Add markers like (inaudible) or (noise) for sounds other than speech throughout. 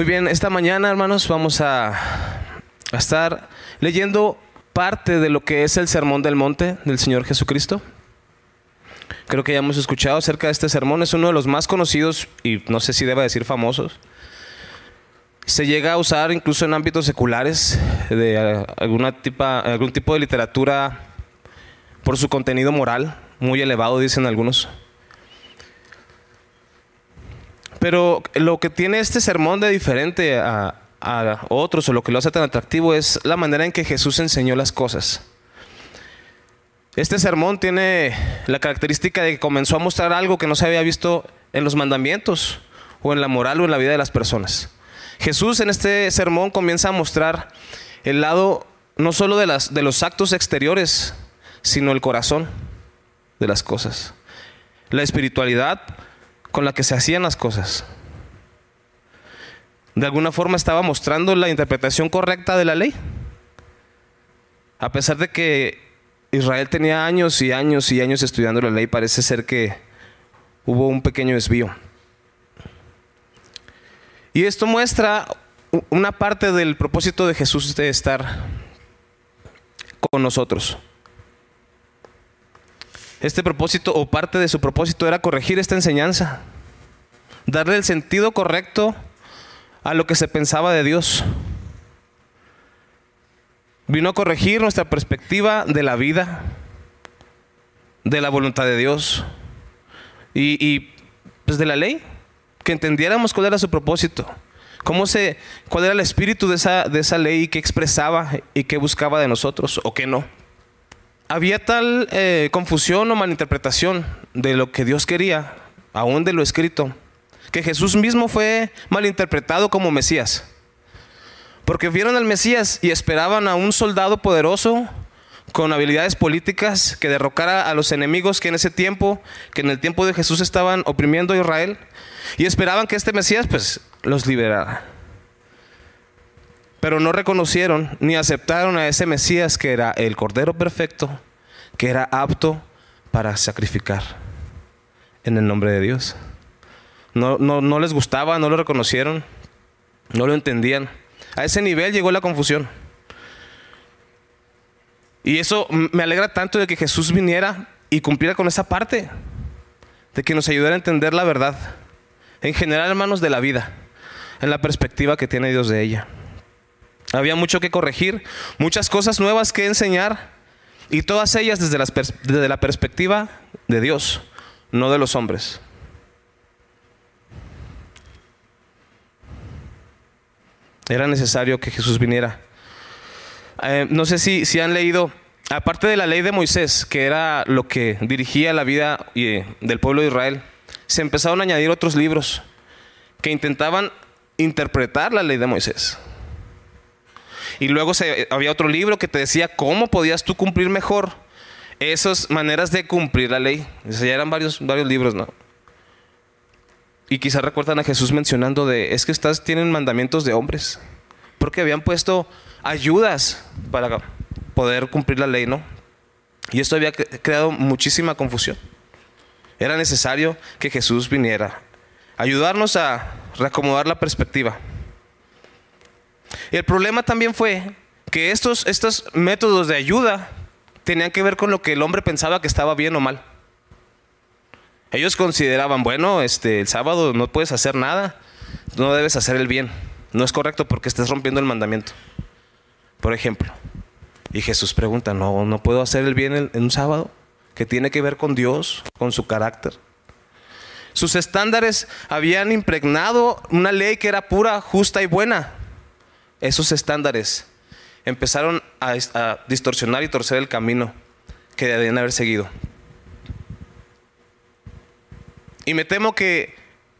Muy bien, esta mañana, hermanos, vamos a, a estar leyendo parte de lo que es el sermón del monte del Señor Jesucristo. Creo que ya hemos escuchado acerca de este sermón, es uno de los más conocidos y no sé si deba decir famosos. Se llega a usar incluso en ámbitos seculares de alguna tipa- algún tipo de literatura por su contenido moral, muy elevado, dicen algunos. Pero lo que tiene este sermón de diferente a, a otros o lo que lo hace tan atractivo es la manera en que Jesús enseñó las cosas. Este sermón tiene la característica de que comenzó a mostrar algo que no se había visto en los mandamientos o en la moral o en la vida de las personas. Jesús en este sermón comienza a mostrar el lado no solo de, las, de los actos exteriores, sino el corazón de las cosas. La espiritualidad con la que se hacían las cosas. De alguna forma estaba mostrando la interpretación correcta de la ley. A pesar de que Israel tenía años y años y años estudiando la ley, parece ser que hubo un pequeño desvío. Y esto muestra una parte del propósito de Jesús de estar con nosotros. Este propósito o parte de su propósito era corregir esta enseñanza, darle el sentido correcto a lo que se pensaba de Dios. Vino a corregir nuestra perspectiva de la vida, de la voluntad de Dios y, pues de la ley, que entendiéramos cuál era su propósito, cómo se, cuál era el espíritu de esa, de esa ley, qué expresaba y qué buscaba de nosotros o qué no. Había tal eh, confusión o malinterpretación de lo que Dios quería, aún de lo escrito, que Jesús mismo fue malinterpretado como Mesías. Porque vieron al Mesías y esperaban a un soldado poderoso con habilidades políticas que derrocara a los enemigos que en ese tiempo, que en el tiempo de Jesús estaban oprimiendo a Israel. Y esperaban que este Mesías pues los liberara. Pero no reconocieron ni aceptaron a ese Mesías que era el Cordero Perfecto, que era apto para sacrificar en el nombre de Dios. No, no, no les gustaba, no lo reconocieron, no lo entendían. A ese nivel llegó la confusión. Y eso me alegra tanto de que Jesús viniera y cumpliera con esa parte, de que nos ayudara a entender la verdad, en general, hermanos, de la vida, en la perspectiva que tiene Dios de ella. Había mucho que corregir, muchas cosas nuevas que enseñar, y todas ellas desde, la perspectiva de Dios, no de los hombres. Era necesario que Jesús viniera. Eh, no sé si, si han leído, aparte de la ley de Moisés, que era lo que dirigía la vida eh, del pueblo de Israel, se empezaron a añadir otros libros que intentaban interpretar la ley de Moisés. Y luego se- había otro libro que te decía cómo podías tú cumplir mejor esas maneras de cumplir la ley. O ya eran varios, varios libros, ¿no? Y quizás recuerdan a Jesús mencionando de, es que estas tienen mandamientos de hombres. Porque habían puesto ayudas para poder cumplir la ley, ¿no? Y esto había cre- creado muchísima confusión. Era necesario que Jesús viniera ayudarnos a reacomodar la perspectiva. El problema también fue que estos, estos métodos de ayuda tenían que ver con lo que el hombre pensaba que estaba bien o mal. Ellos consideraban, bueno, este, el sábado no puedes hacer nada, no debes hacer el bien. No es correcto porque estás rompiendo el mandamiento. Por ejemplo. Y Jesús pregunta, no, no puedo hacer el bien en, en un sábado, que tiene que ver con Dios, con su carácter. Sus estándares habían impregnado una ley que era pura, justa y buena. Esos estándares empezaron a, distorsionar y torcer el camino que debían haber seguido. Y me temo que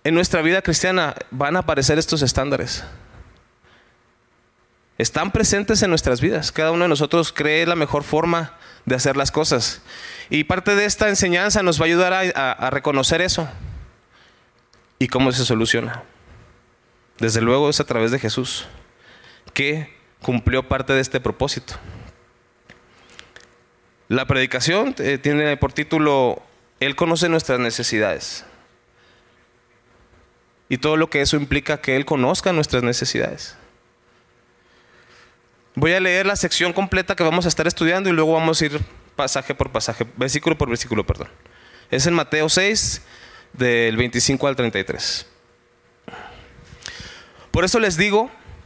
en nuestra vida cristiana van a aparecer estos estándares. Están presentes en nuestras vidas. Cada uno de nosotros cree la mejor forma de hacer las cosas. Y parte de esta enseñanza nos va a ayudar a reconocer eso. ¿Y cómo se soluciona? Desde luego es a través de Jesús, que cumplió parte de este propósito. La predicación eh, tiene por título Él conoce nuestras necesidades. y todo lo que eso implica que Él conozca nuestras necesidades. Voy a leer la sección completa que vamos a estar estudiando y luego vamos a ir pasaje por pasaje, versículo por versículo, perdón. Es en Mateo 6, del 25 al 33. Por eso les digo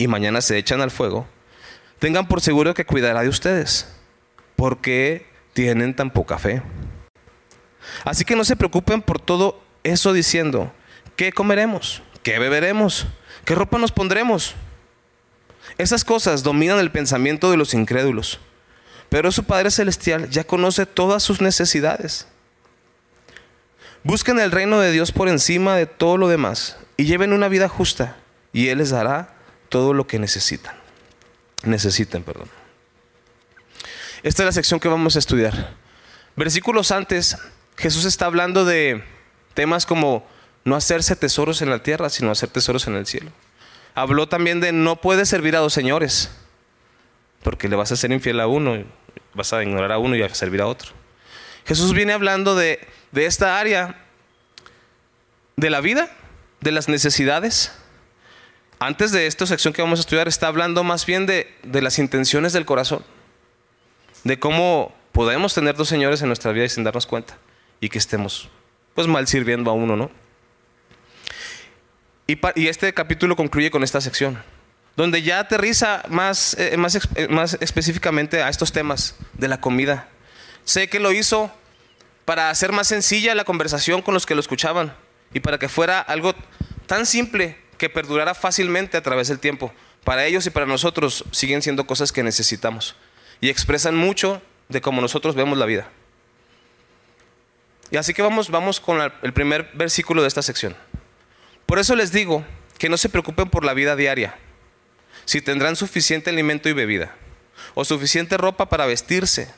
y mañana se echan al fuego, tengan por seguro que cuidará de ustedes. ¿Por qué tienen tan poca fe? Así que no se preocupen por todo eso diciendo, ¿qué comeremos? ¿Qué beberemos? ¿Qué ropa nos pondremos? Esas cosas dominan el pensamiento de los incrédulos, pero su Padre Celestial ya conoce todas sus necesidades. Busquen el reino de Dios por encima de todo lo demás y lleven una vida justa y Él les dará todo lo que necesitan. Necesiten, perdón. Esta es la sección que vamos a estudiar. Versículos antes, Jesús está hablando de temas como no hacerse tesoros en la tierra, sino hacer tesoros en el cielo. Habló también de no puedes servir a dos señores, porque le vas a ser infiel a uno, vas a ignorar a uno y a servir a otro. Jesús viene hablando de, de esta área de la vida, de las necesidades, antes de esta sección que vamos a estudiar, está hablando más bien de, las intenciones del corazón, de cómo podemos tener dos señores en nuestra vida y sin darnos cuenta, y que estemos pues mal sirviendo a uno, ¿no? Y, este capítulo concluye con esta sección, donde ya aterriza más, eh, más, eh, más específicamente a estos temas de la comida. Sé que lo hizo para hacer más sencilla la conversación con los que lo escuchaban y para que fuera algo tan simple que perdurará fácilmente a través del tiempo. Para ellos y para nosotros siguen siendo cosas que necesitamos y expresan mucho de cómo nosotros vemos la vida. Y así que vamos, vamos con el primer versículo de esta sección. Por eso les digo que no se preocupen por la vida diaria, si tendrán suficiente alimento y bebida, o suficiente ropa para vestirse.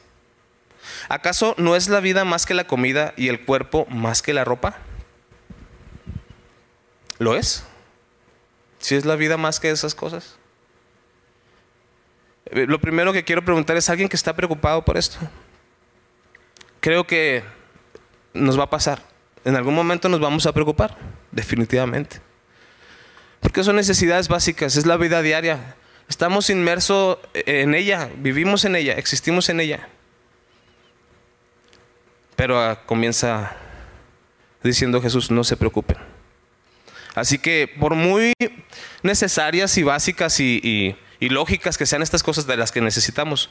¿Acaso no es la vida más que la comida y el cuerpo más que la ropa? ¿Lo es? Si es la vida más que esas cosas. Eh, lo primero que quiero preguntar es, ¿alguien que está preocupado por esto? Creo que nos va a pasar. En algún momento nos vamos a preocupar, definitivamente. Porque son necesidades básicas, es la vida diaria. Estamos inmersos en ella, vivimos en ella, existimos en ella. Pero ah, comienza diciendo Jesús, no se preocupen. Así que por muy necesarias y básicas y, lógicas que sean estas cosas de las que necesitamos,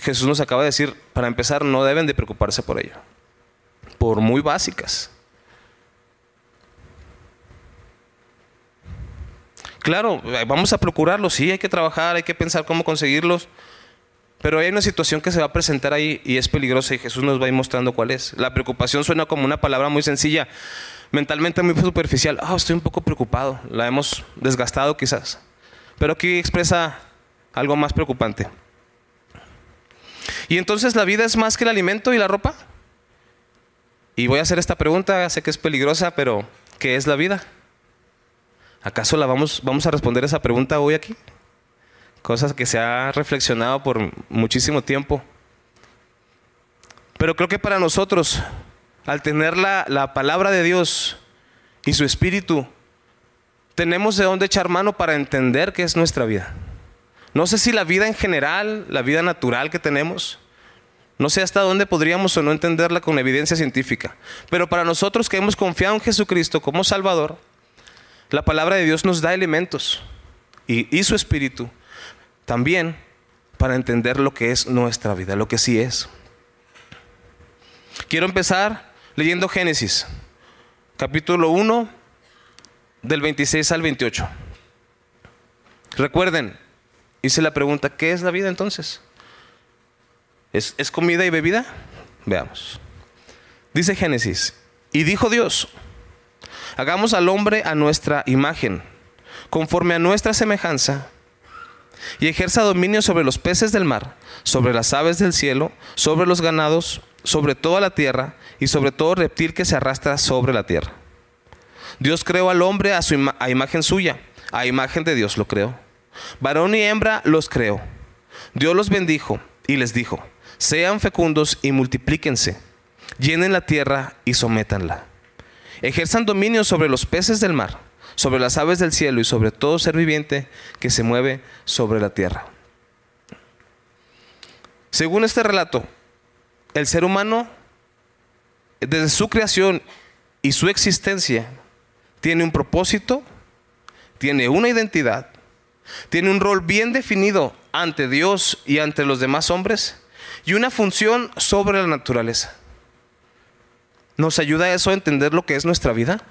Jesús nos acaba de decir, para empezar, no deben de preocuparse por ello. Por muy básicas. Claro, vamos a procurarlos, sí, hay que trabajar, hay que pensar cómo conseguirlos. Pero hay una situación que se va a presentar ahí y es peligrosa y Jesús nos va a ir mostrando cuál es. La preocupación suena como una palabra muy sencilla, mentalmente muy superficial. Ah, estoy un poco preocupado. La hemos desgastado quizás. Pero aquí expresa algo más preocupante. Y entonces la vida es más que el alimento y la ropa. Y voy a hacer esta pregunta, sé que es peligrosa, pero ¿qué es la vida? ¿Acaso la vamos, vamos a responder esa pregunta hoy aquí? Cosas que se ha reflexionado por muchísimo tiempo. Pero creo que para nosotros al tener la, palabra de Dios y su espíritu, tenemos de dónde echar mano para entender qué es nuestra vida. No sé si la vida en general, la vida natural que tenemos, no sé hasta dónde podríamos o no entenderla con evidencia científica. Pero para nosotros que hemos confiado en Jesucristo como Salvador, la palabra de Dios nos da elementos y, y su espíritu también para entender lo que es nuestra vida, lo que sí es. Quiero empezar leyendo Génesis, capítulo 1, del 26 al 28. Recuerden, hice la pregunta, ¿qué es la vida entonces? ¿Es, ¿Es, comida y bebida? Veamos. Dice Génesis, y dijo Dios, hagamos al hombre a nuestra imagen, conforme a nuestra semejanza, y ejerza dominio sobre los peces del mar, sobre las aves del cielo, sobre los ganados, sobre toda la tierra y sobre todo reptil que se arrastra sobre la tierra. Dios creó al hombre a, su a imagen suya, a imagen de Dios lo creó. Varón y hembra los creó. Dios los bendijo y les dijo, sean fecundos y multiplíquense, llenen la tierra y sométanla. Ejerzan dominio sobre los peces del mar sobre las aves del cielo y sobre todo ser viviente que se mueve sobre la tierra. Según este relato, el ser humano, desde su creación y su existencia, tiene un propósito, tiene una identidad, tiene un rol bien definido ante Dios y ante los demás hombres y una función sobre la naturaleza. ¿Nos ayuda eso a entender lo que es nuestra vida?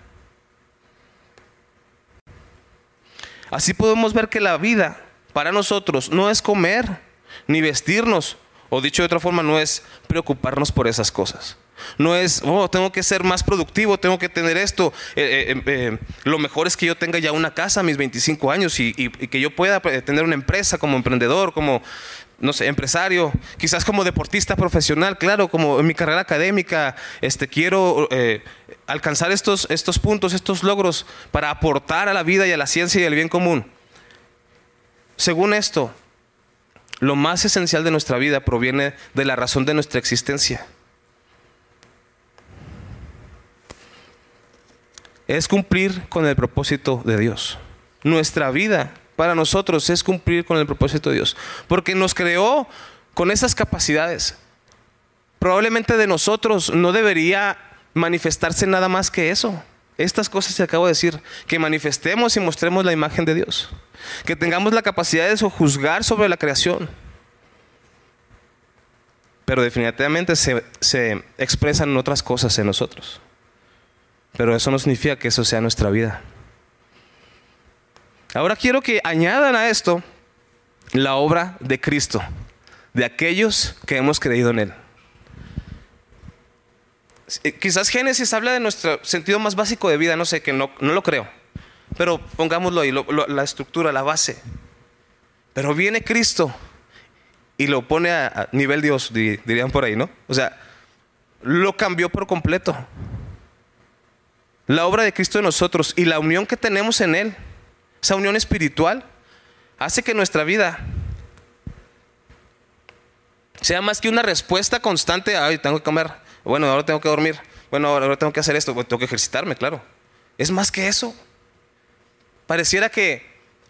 Así podemos ver que la vida para nosotros no es comer ni vestirnos, o dicho de otra forma, no es preocuparnos por esas cosas. No es, oh, tengo que ser más productivo, tengo que tener esto. Eh, eh, eh, lo mejor es que yo tenga ya una casa a mis 25 años y, que yo pueda tener una empresa como emprendedor, como no sé, empresario, quizás como deportista profesional, claro, como en mi carrera académica, este, quiero alcanzar estos, estos puntos, estos logros para aportar a la vida y a la ciencia y al bien común. Según esto, lo más esencial de nuestra vida proviene de la razón de nuestra existencia. Es cumplir con el propósito de Dios. Nuestra vida para nosotros es cumplir con el propósito de Dios. Porque nos creó con esas capacidades. Probablemente de nosotros no debería manifestarse nada más que eso. Estas cosas que acabo de decir, que manifestemos y mostremos la imagen de Dios. Que tengamos la capacidad de juzgar sobre la creación. Pero definitivamente se, se expresan otras cosas en nosotros. Pero eso no significa que eso sea nuestra vida. Ahora quiero que añadan a esto la obra de Cristo, de aquellos que hemos creído en Él. Eh, quizás Génesis habla de nuestro sentido más básico de vida, no sé, que no, no lo creo, pero pongámoslo ahí, la estructura, la base. Pero viene Cristo y lo pone a, nivel Dios, dirían por ahí, ¿no? O sea, lo cambió por completo. La obra de Cristo en nosotros y la unión que tenemos en Él esa unión espiritual hace que nuestra vida sea más que una respuesta constante, ay, tengo que comer, bueno, ahora tengo que dormir, bueno, ahora tengo que hacer esto, tengo que ejercitarme, claro. Es más que eso. Pareciera que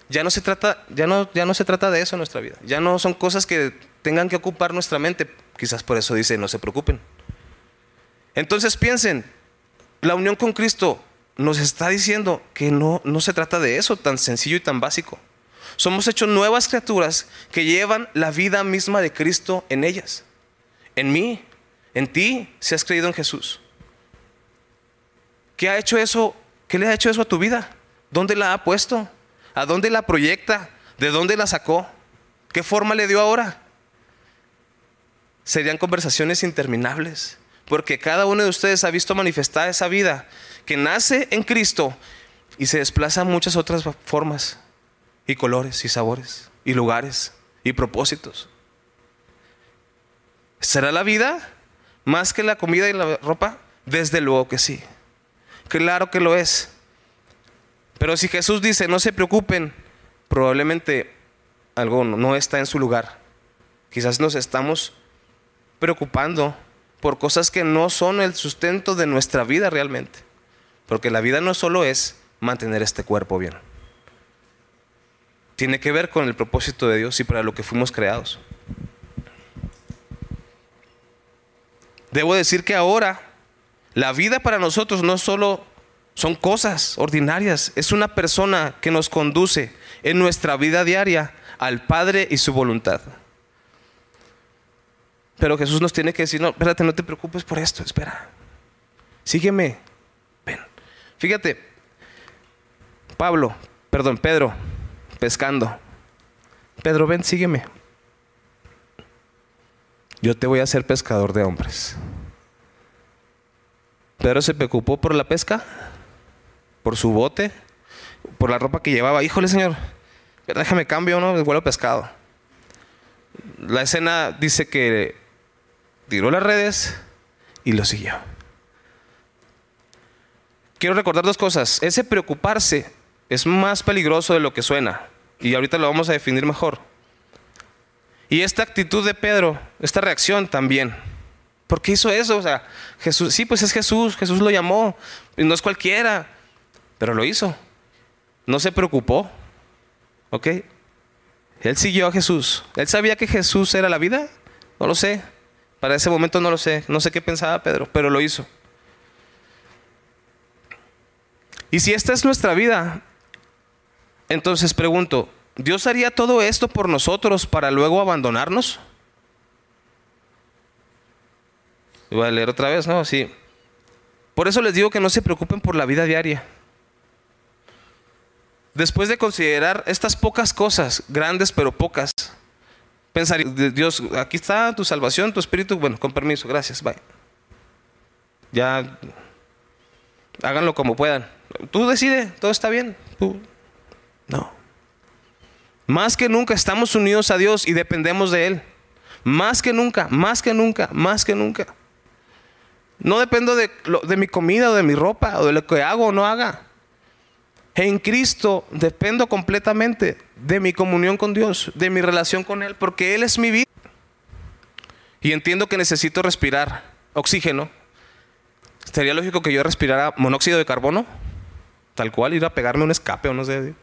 ya no se trata, ya no, ya no se trata de eso en nuestra vida. Ya no son cosas que tengan que ocupar nuestra mente. Quizás por eso dice, no se preocupen. Entonces piensen, la unión con Cristo nos está diciendo que no, no se trata de eso tan sencillo y tan básico. Somos hechos nuevas criaturas que llevan la vida misma de Cristo en ellas. En mí, en ti, si has creído en Jesús. ¿Qué ha hecho eso? ¿Qué le ha hecho eso a tu vida? ¿Dónde la ha puesto? ¿A dónde la proyecta? ¿De dónde la sacó? ¿Qué forma le dio ahora? Serían conversaciones interminables, porque cada uno de ustedes ha visto manifestada esa vida que nace en Cristo y se desplaza a muchas otras formas y colores y sabores y lugares y propósitos. ¿Será la vida más que la comida y la ropa? Desde luego que sí. Claro que lo es. Pero si Jesús dice, no se preocupen, probablemente algo no está en su lugar. Quizás nos estamos preocupando por cosas que no son el sustento de nuestra vida realmente. Porque la vida no solo es mantener este cuerpo bien. Tiene que ver con el propósito de Dios y para lo que fuimos creados. Debo decir que ahora la vida para nosotros no solo Son cosas ordinarias. Es una persona que nos conduce en nuestra vida diaria al Padre y su voluntad. Pero Jesús nos tiene que decir, no, espérate, no te preocupes por esto, espera. Sígueme. Ven. Fíjate, Pablo, perdón, Pedro, pescando. Pedro, ven, sígueme. Yo te voy a hacer pescador de hombres. Pedro se preocupó por la pesca, por su bote, por la ropa que llevaba. Híjole, Señor, déjame cambio, ¿no? vuelo pescado. La escena dice que tiró las redes y lo siguió. Quiero recordar dos cosas. Ese preocuparse es más peligroso de lo que suena. Y ahorita lo vamos a definir mejor. Y esta actitud de Pedro, esta reacción también. ¿Por qué hizo eso? O sea, Jesús, sí, pues es Jesús, Jesús lo llamó, no es cualquiera, pero lo hizo. No se preocupó. ¿Ok? Él siguió a Jesús. ¿Él sabía que Jesús era la vida? No lo sé. Para ese momento no lo sé. No sé qué pensaba Pedro, pero lo hizo. Y si esta es nuestra vida, entonces pregunto, ¿Dios haría todo esto por nosotros para luego abandonarnos? Voy a leer otra vez, ¿no? Sí. Por eso les digo que no se preocupen por la vida diaria. Después de considerar estas pocas cosas, grandes pero pocas, pensar, Dios, aquí está tu salvación, tu espíritu, bueno, con permiso, gracias, bye. Ya, háganlo como puedan. Tú decide, todo está bien. No. Más que nunca estamos unidos a Dios y dependemos de Él. Más que nunca, más que nunca, más que nunca. No dependo de, de mi comida o de mi ropa o de lo que hago o no haga. En Cristo dependo completamente de mi comunión con Dios, de mi relación con Él, porque Él es mi vida. Y entiendo que necesito respirar oxígeno. ¿Sería lógico que yo respirara monóxido de carbono? Tal cual, ir a pegarme un escape o no sé.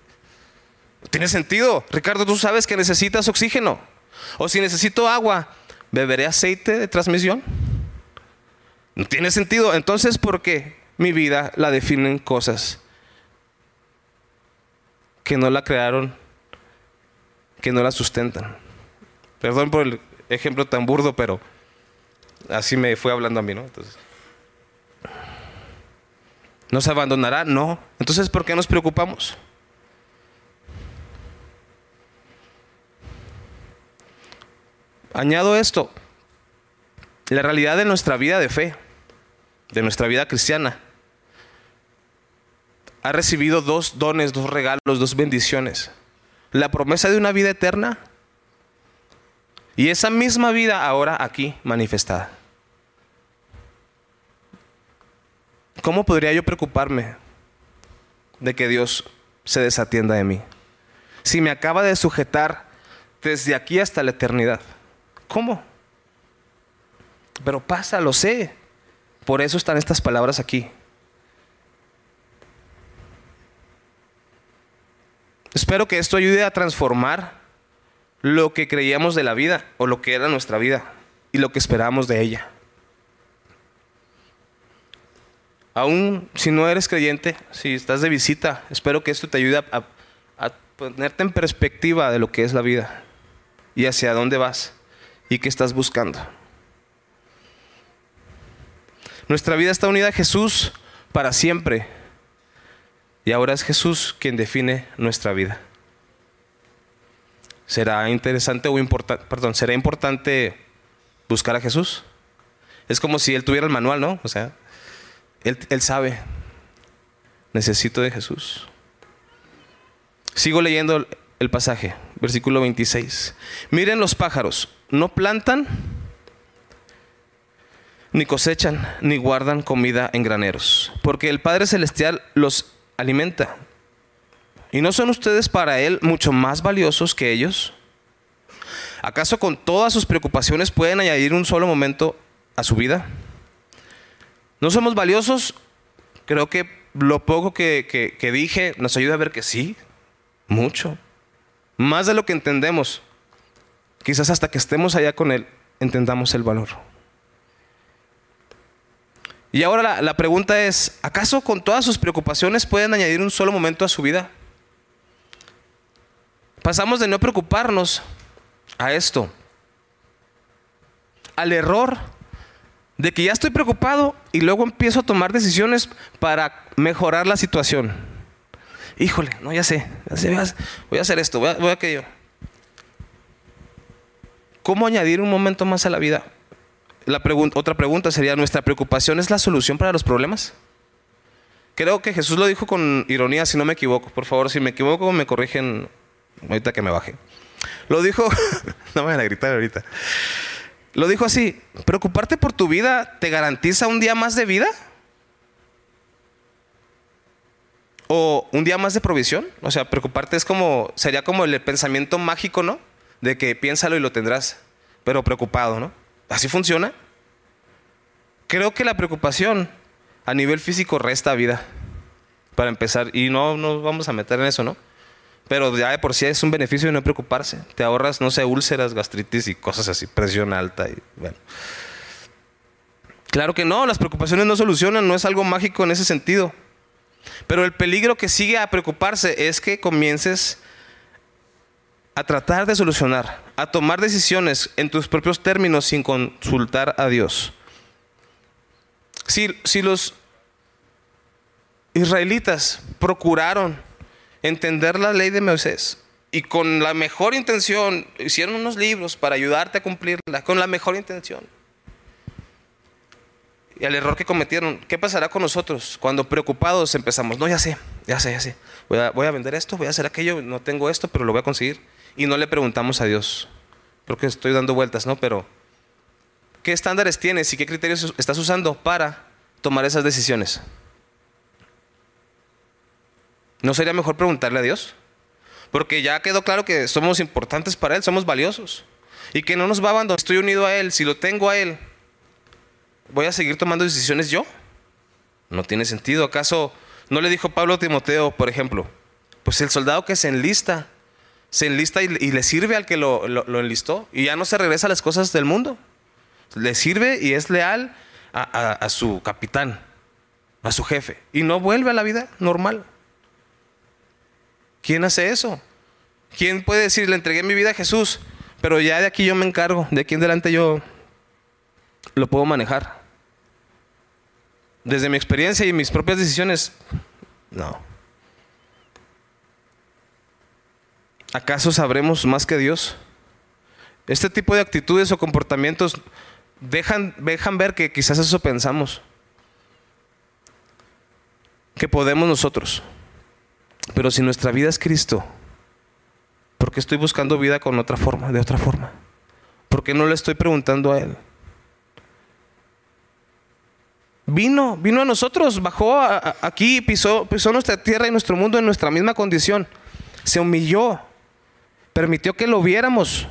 Tiene sentido. Ricardo, tú sabes que necesitas oxígeno. O si necesito agua, ¿beberé aceite de transmisión? No tiene sentido. Entonces, ¿por qué mi vida la definen cosas que no la crearon, que no la sustentan? Perdón por el ejemplo tan burdo, pero así me fue hablando a mí, ¿no? Entonces, ¿Nos abandonará? No. Entonces, ¿por qué nos preocupamos? Añado esto, la realidad de nuestra vida de fe, de nuestra vida cristiana, ha recibido dos dones, dos regalos, dos bendiciones. La promesa de una vida eterna y esa misma vida ahora aquí manifestada. ¿Cómo podría yo preocuparme de que Dios se desatienda de mí? Si me acaba de sujetar desde aquí hasta la eternidad. ¿Cómo? Pero pasa, lo sé. Por eso están estas palabras aquí. Espero que esto ayude a transformar lo que creíamos de la vida o lo que era nuestra vida y lo que esperábamos de ella. Aún si no eres creyente, si estás de visita, espero que esto te ayude a, a ponerte en perspectiva de lo que es la vida y hacia dónde vas y qué estás buscando. Nuestra vida está unida a Jesús para siempre. Y ahora es Jesús quien define nuestra vida. ¿Será interesante o importante, perdón, será importante buscar a Jesús? Es como si él tuviera el manual, ¿no? O sea, él, él sabe, necesito de Jesús. Sigo leyendo el pasaje, versículo 26. Miren los pájaros, no plantan, ni cosechan, ni guardan comida en graneros, porque el Padre Celestial los alimenta. ¿Y no son ustedes para Él mucho más valiosos que ellos? ¿Acaso con todas sus preocupaciones pueden añadir un solo momento a su vida? ¿No somos valiosos? Creo que lo poco que, que dije nos ayuda a ver que sí, mucho. Más de lo que entendemos. Quizás hasta que estemos allá con Él entendamos el valor. Y ahora la, la pregunta es, ¿acaso con todas sus preocupaciones pueden añadir un solo momento a su vida? Pasamos de no preocuparnos a esto, al error de que ya estoy preocupado y luego empiezo a tomar decisiones para mejorar la situación. Híjole, no, ya sé, ya sé, voy a hacer esto, voy a, voy a aquello. ¿Cómo añadir un momento más a la vida? La otra pregunta sería, ¿nuestra preocupación es la solución para los problemas? Creo que Jesús lo dijo con ironía, si no me equivoco. Por favor, si me equivoco, me corrigen ahorita que me baje. Lo dijo, (laughs) no me van a gritar ahorita. Lo dijo así, ¿preocuparte por tu vida te garantiza un día más de vida? ¿O un día más de provisión? O sea, preocuparte es como, sería como el pensamiento mágico, ¿no? De que piénsalo y lo tendrás, pero preocupado, ¿no? ¿Así funciona? Creo que la preocupación a nivel físico resta vida, para empezar, y no nos vamos a meter en eso, ¿no? Pero ya de por sí es un beneficio de no preocuparse. Te ahorras, no sé, úlceras, gastritis y cosas así, presión alta y bueno. Claro que no, las preocupaciones no solucionan, no es algo mágico en ese sentido. Pero el peligro que sigue a preocuparse es que comiences a tratar de solucionar, a tomar decisiones en tus propios términos sin consultar a Dios. Si, si los israelitas procuraron entender la ley de Moisés y con la mejor intención hicieron unos libros para ayudarte a cumplirla, con la mejor intención. Y el error que cometieron, ¿qué pasará con nosotros cuando preocupados empezamos? No, ya sé, ya sé, ya sé. Voy a, voy a vender esto, voy a hacer aquello, no tengo esto, pero lo voy a conseguir. Y no le preguntamos a Dios. Creo que estoy dando vueltas, ¿no? Pero, ¿qué estándares tienes y qué criterios estás usando para tomar esas decisiones? ¿No sería mejor preguntarle a Dios? Porque ya quedó claro que somos importantes para Él, somos valiosos. Y que no nos va a abandonar. Estoy unido a Él, si lo tengo a Él, ¿voy a seguir tomando decisiones yo? No tiene sentido. ¿Acaso no le dijo Pablo a Timoteo, por ejemplo? Pues el soldado que se enlista, se enlista y, le sirve al que lo, enlistó. Y ya no se regresa a las cosas del mundo. Le sirve y es leal a su capitán, a su jefe. Y no vuelve a la vida normal. ¿Quién hace eso? ¿Quién puede decir, le entregué mi vida a Jesús, pero ya de aquí yo me encargo, de aquí en adelante yo lo puedo manejar? Desde mi experiencia y mis propias decisiones, no. ¿Acaso sabremos más que Dios? Este tipo de actitudes o comportamientos dejan, dejan ver que quizás eso pensamos, que podemos nosotros. Pero si nuestra vida es Cristo, ¿por qué estoy buscando vida con otra forma, de otra forma? ¿Por qué no le estoy preguntando a Él? Vino, vino a nosotros, bajó aquí, pisó, pisó nuestra tierra y nuestro mundo en nuestra misma condición. Se humilló, permitió que lo viéramos,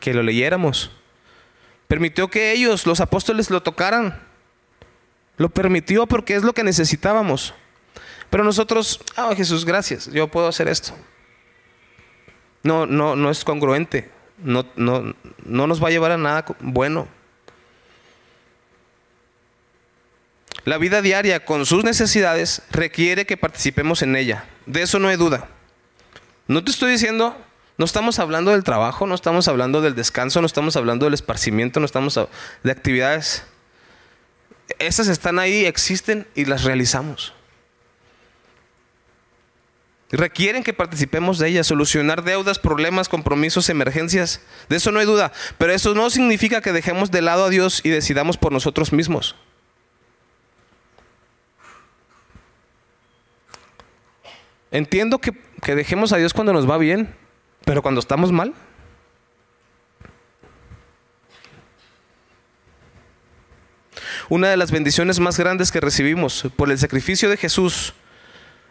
que lo leyéramos. Permitió que ellos, los apóstoles, lo tocaran. Lo permitió porque es lo que necesitábamos. Pero nosotros, ah, Jesús, gracias, yo puedo hacer esto. No, no, no es congruente. No, no, no nos va a llevar a nada bueno. La vida diaria con sus necesidades requiere que participemos en ella. De eso no hay duda. No te estoy diciendo, no estamos hablando del trabajo, no estamos hablando del descanso, no estamos hablando del esparcimiento, no estamos de actividades. Esas están ahí, existen y las realizamos. Requieren que participemos de ellas, solucionar deudas, problemas, compromisos, emergencias. De eso no hay duda. Pero eso no significa que dejemos de lado a Dios y decidamos por nosotros mismos. Entiendo que, que dejemos a Dios cuando nos va bien, pero cuando estamos mal. Una de las bendiciones más grandes que recibimos por el sacrificio de Jesús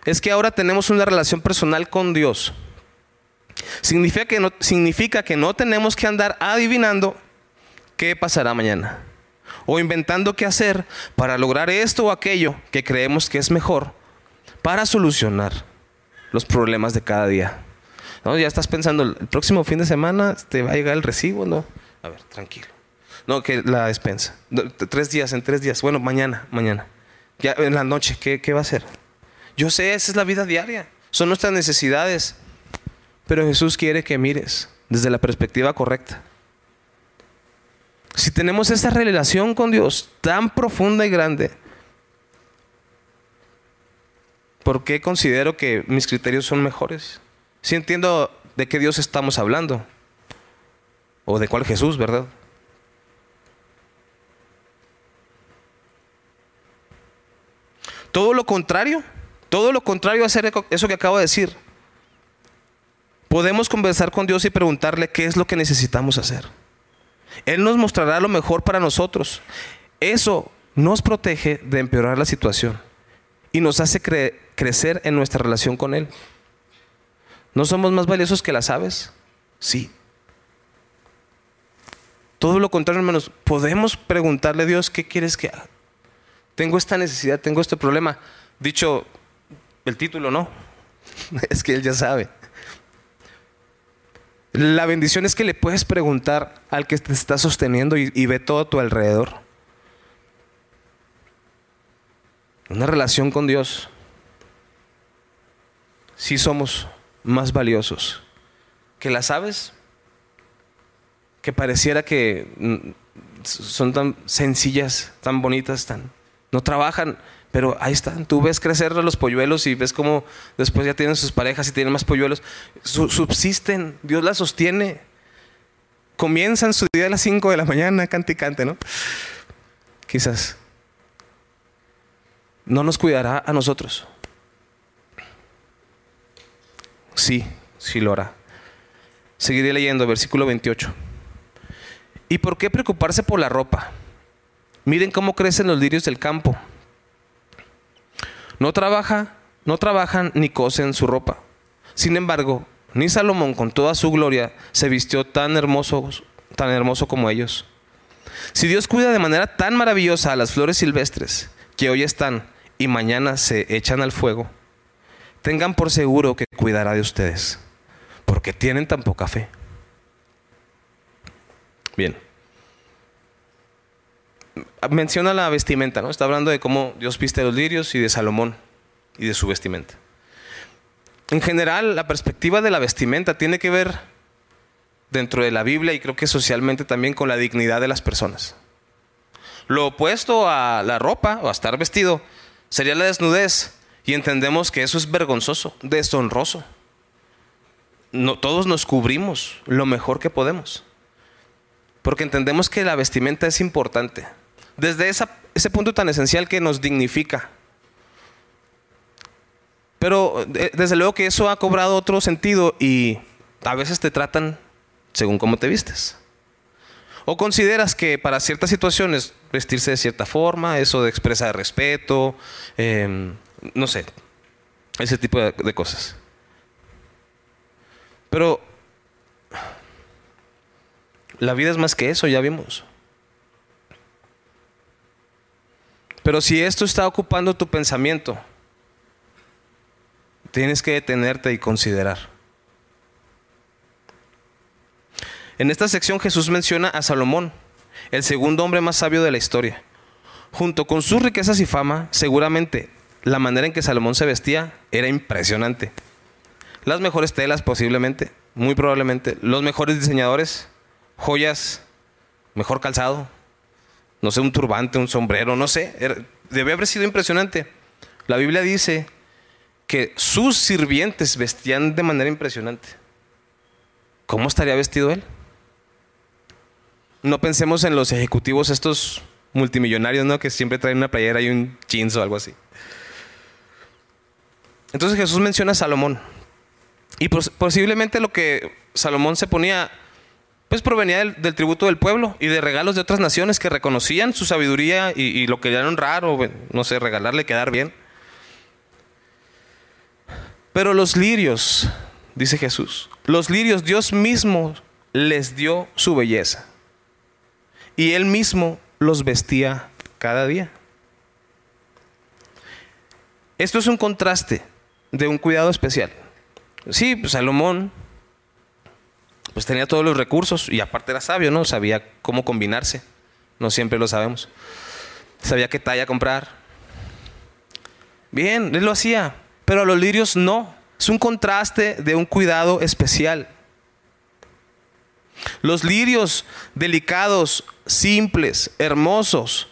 es que ahora tenemos una relación personal con Dios. Significa que, no, significa que no tenemos que andar adivinando qué pasará mañana o inventando qué hacer para lograr esto o aquello que creemos que es mejor para solucionar los problemas de cada día. ¿No? Ya estás pensando, el próximo fin de semana te va a llegar el recibo, ¿no? A ver, tranquilo. No, que la despensa. Tres días, en tres días. Bueno, mañana, mañana. Ya en la noche, ¿qué, qué va a hacer? Yo sé, esa es la vida diaria. Son nuestras necesidades. Pero Jesús quiere que mires desde la perspectiva correcta. Si tenemos esa relación con Dios tan profunda y grande, ¿por qué considero que mis criterios son mejores? Si entiendo de qué Dios estamos hablando, o de cuál Jesús, ¿verdad? Todo lo contrario, todo lo contrario a hacer eso que acabo de decir. Podemos conversar con Dios y preguntarle qué es lo que necesitamos hacer. Él nos mostrará lo mejor para nosotros. Eso nos protege de empeorar la situación y nos hace crecer en nuestra relación con Él. ¿No somos más valiosos que las aves? Sí. Todo lo contrario, hermanos, podemos preguntarle a Dios, ¿qué quieres que haga? Tengo esta necesidad, tengo este problema. Dicho el título, no. (laughs) Es que Él ya sabe. La bendición es que le puedes preguntar al que te está sosteniendo y, ve todo a tu alrededor. Una relación con Dios. Sí somos más valiosos que las aves, que pareciera que son tan sencillas, tan bonitas, tan no trabajan, pero ahí están. Tú ves crecer los polluelos y ves cómo después ya tienen sus parejas y tienen más polluelos. subsisten, Dios las sostiene. Comienzan su día a las 5 de la mañana, cante y cante, ¿no? Quizás. No nos cuidará a nosotros. Sí, sí lo hará. Seguiré leyendo, versículo 28. ¿Y por qué preocuparse por la ropa? Miren cómo crecen los lirios del campo no trabaja, no trabajan ni cosen su ropa. Sin embargo, ni Salomón con toda su gloria se vistió tan hermoso, tan hermoso como ellos. Si Dios cuida de manera tan maravillosa a las flores silvestres que hoy están y mañana se echan al fuego, tengan por seguro que cuidará de ustedes, porque tienen tan poca fe. Bien. Menciona la vestimenta, ¿no? Está hablando de cómo Dios viste los lirios y de Salomón y de su vestimenta. En general, la perspectiva de la vestimenta tiene que ver dentro de la Biblia y creo que socialmente también con la dignidad de las personas. Lo opuesto a la ropa o a estar vestido sería la desnudez y entendemos que eso es vergonzoso, deshonroso. No, todos nos cubrimos lo mejor que podemos. Porque entendemos que la vestimenta es importante desde ese punto tan esencial que nos dignifica. Pero eh, desde luego que eso ha cobrado otro sentido y a veces te tratan según cómo te vistes. O consideras que para ciertas situaciones vestirse de cierta forma, eso de expresar respeto, em, no sé, ese tipo de cosas. Pero la vida es más que eso, ya vimos. Pero si esto está ocupando tu pensamiento, tienes que detenerte y considerar. En esta sección Jesús menciona a Salomón, el segundo hombre más sabio de la historia. Junto con sus riquezas y fama, seguramente la manera en que Salomón se vestía era impresionante. Las mejores telas posiblemente, muy probablemente, los mejores diseñadores, joyas, mejor calzado, no sé, un turbante, un sombrero, no sé. debe haber sido impresionante. La Biblia dice que sus sirvientes vestían de manera impresionante. ¿Cómo estaría vestido él? No pensemos en los ejecutivos estos multimillonarios, ¿no? Que siempre traen una playera y un jeans o algo así. Entonces Jesús menciona a Salomón. Y posiblemente lo que Salomón se ponía pues provenía del, tributo del pueblo y de regalos de otras naciones que reconocían su sabiduría y, lo querían honrar o, no sé, regalarle, quedar bien. Pero los lirios, dice Jesús, los lirios Dios mismo les dio su belleza. Y Él mismo los vestía cada día. Esto es un contraste de un cuidado especial. Sí, pues Salomón pues tenía todos los recursos y aparte era sabio, ¿no? Sabía cómo combinarse. no siempre lo sabemos. Sabía qué talla comprar. Bien, él lo hacía, pero a los lirios no. Es un contraste de un cuidado especial. Los lirios delicados, simples, hermosos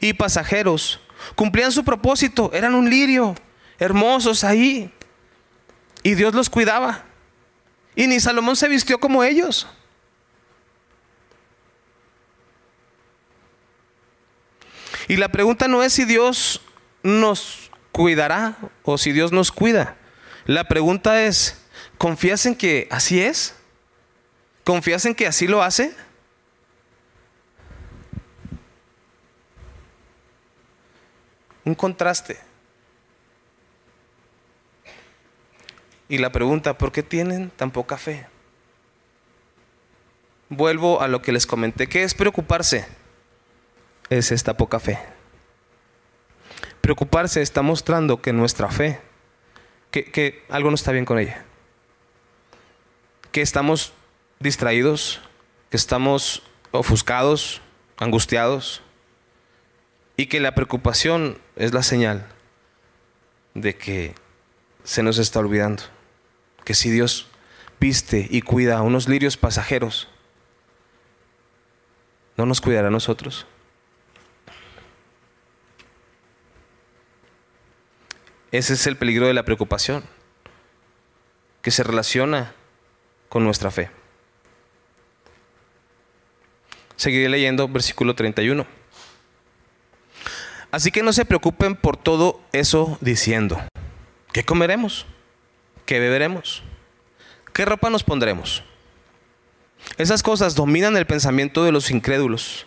y pasajeros cumplían su propósito, eran un lirio, hermosos ahí. Y Dios los cuidaba. Y ni Salomón se vistió como ellos. Y la pregunta no es si Dios nos cuidará o si Dios nos cuida. La pregunta es, ¿confías en que así es? ¿Confías en que así lo hace? Un contraste. Y la pregunta, ¿por qué tienen tan poca fe? Vuelvo a lo que les comenté. ¿Qué es preocuparse? Es esta poca fe. Preocuparse está mostrando que nuestra fe que, algo no está bien con ella. Que estamos distraídos, que estamos ofuscados, angustiados, y que la preocupación es la señal de que se nos está olvidando. Que si Dios viste y cuida a unos lirios pasajeros, ¿no nos cuidará a nosotros? Ese es el peligro de la preocupación, que se relaciona con nuestra fe. Seguiré leyendo versículo 31. Así que no se preocupen por todo eso diciendo, ¿qué comeremos? ¿Qué beberemos? ¿Qué ropa nos pondremos? Esas cosas dominan el pensamiento de los incrédulos,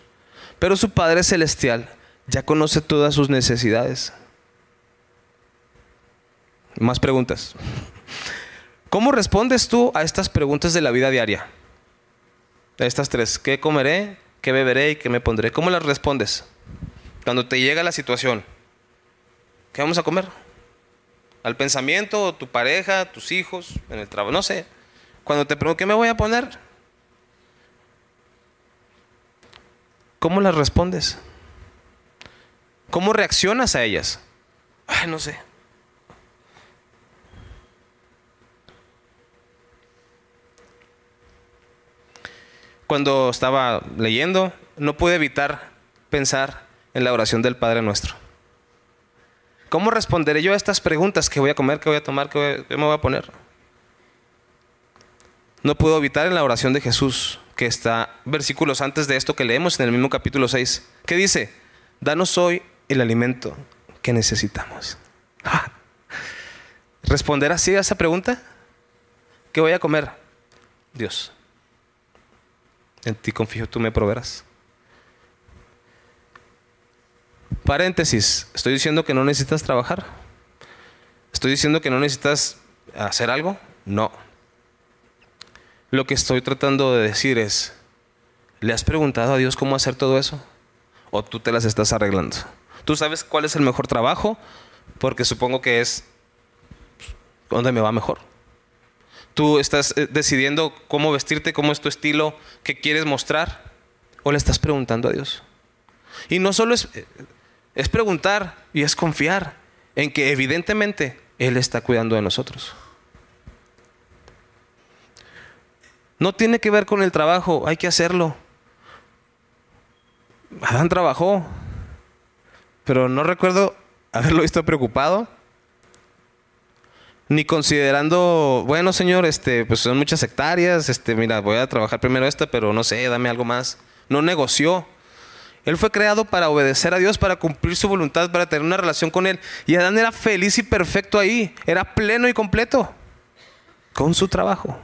pero su Padre Celestial ya conoce todas sus necesidades. Más preguntas. ¿Cómo respondes tú a estas preguntas de la vida diaria? Estas tres. ¿Qué comeré? ¿Qué beberé? ¿Y qué me pondré? ¿Cómo las respondes? Cuando te llega la situación. ¿Qué vamos a comer? Al pensamiento, tu pareja, tus hijos, en el trabajo, no sé. Cuando te pregunto, ¿qué me voy a poner? ¿Cómo las respondes? ¿Cómo reaccionas a ellas? Ay, no sé. Cuando estaba leyendo, no pude evitar pensar en la oración del Padre Nuestro. ¿Cómo responderé yo a estas preguntas? ¿Qué voy a comer? ¿Qué voy a tomar? ¿Qué, me voy a poner? No puedo evitar en la oración de Jesús, que está versículos antes de esto que leemos en el mismo capítulo 6, que dice, danos hoy el alimento que necesitamos. Ah. ¿Responder así a esa pregunta? ¿Qué voy a comer? Dios. En ti confío, tú me proveerás. Paréntesis, estoy diciendo que no necesitas trabajar. Estoy diciendo que no necesitas hacer algo. No. Lo que estoy tratando de decir es, ¿le has preguntado a Dios cómo hacer todo eso? ¿O tú te las estás arreglando? ¿Tú sabes cuál es el mejor trabajo? Porque supongo que es donde me va mejor. Tú estás eh, decidiendo cómo vestirte, cómo es tu estilo, qué quieres mostrar, o le estás preguntando a Dios. Y no solo es, eh, es preguntar y es confiar en que evidentemente Él está cuidando de nosotros. No tiene que ver con el trabajo, hay que hacerlo. Adán trabajó, pero no recuerdo haberlo visto preocupado ni considerando, bueno, señor, este, pues son muchas hectáreas, este, mira, voy a trabajar primero esta, pero no sé, dame algo más. No negoció. Él fue creado para obedecer a Dios, para cumplir su voluntad, para tener una relación con Él. Y Adán era feliz y perfecto ahí, era pleno y completo con su trabajo.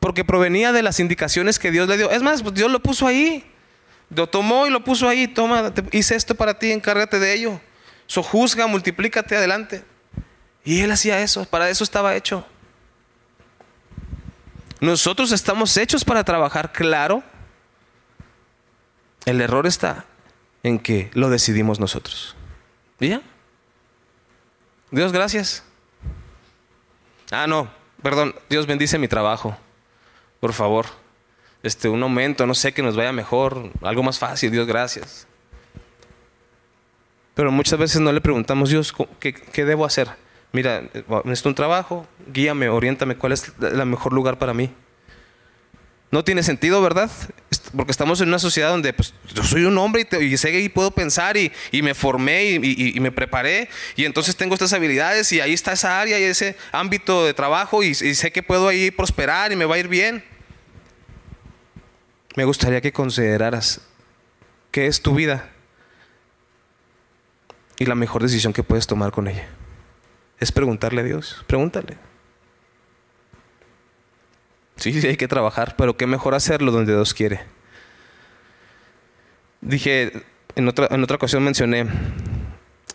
Porque provenía de las indicaciones que Dios le dio. Es más, pues Dios lo puso ahí. Lo tomó y lo puso ahí. Toma, hice esto para ti, encárgate de ello. Sojuzga, multiplícate adelante. Y él hacía eso, para eso estaba hecho. Nosotros estamos hechos para trabajar, claro. El error está en que lo decidimos nosotros. ¿Y Dios, gracias. Ah, no, perdón, Dios bendice mi trabajo. Por favor. este, un aumento, no sé, que nos vaya mejor, algo más fácil, Dios, gracias. Pero muchas veces no le preguntamos, Dios, ¿qué, qué debo hacer? Mira, necesito un trabajo, guíame, oriéntame, ¿cuál es el mejor lugar para mí? No tiene sentido, ¿verdad? Porque estamos en una sociedad donde pues, yo soy un hombre y, sé y puedo pensar y, me formé y, me preparé y entonces tengo estas habilidades y ahí está esa área y ese ámbito de trabajo y, sé que puedo ahí prosperar y me va a ir bien. Me gustaría que consideraras qué es tu vida y la mejor decisión que puedes tomar con ella. Es preguntarle a Dios, pregúntale. Sí, sí, hay que trabajar, pero qué mejor hacerlo donde Dios quiere. Dije, en otra, en otra ocasión mencioné,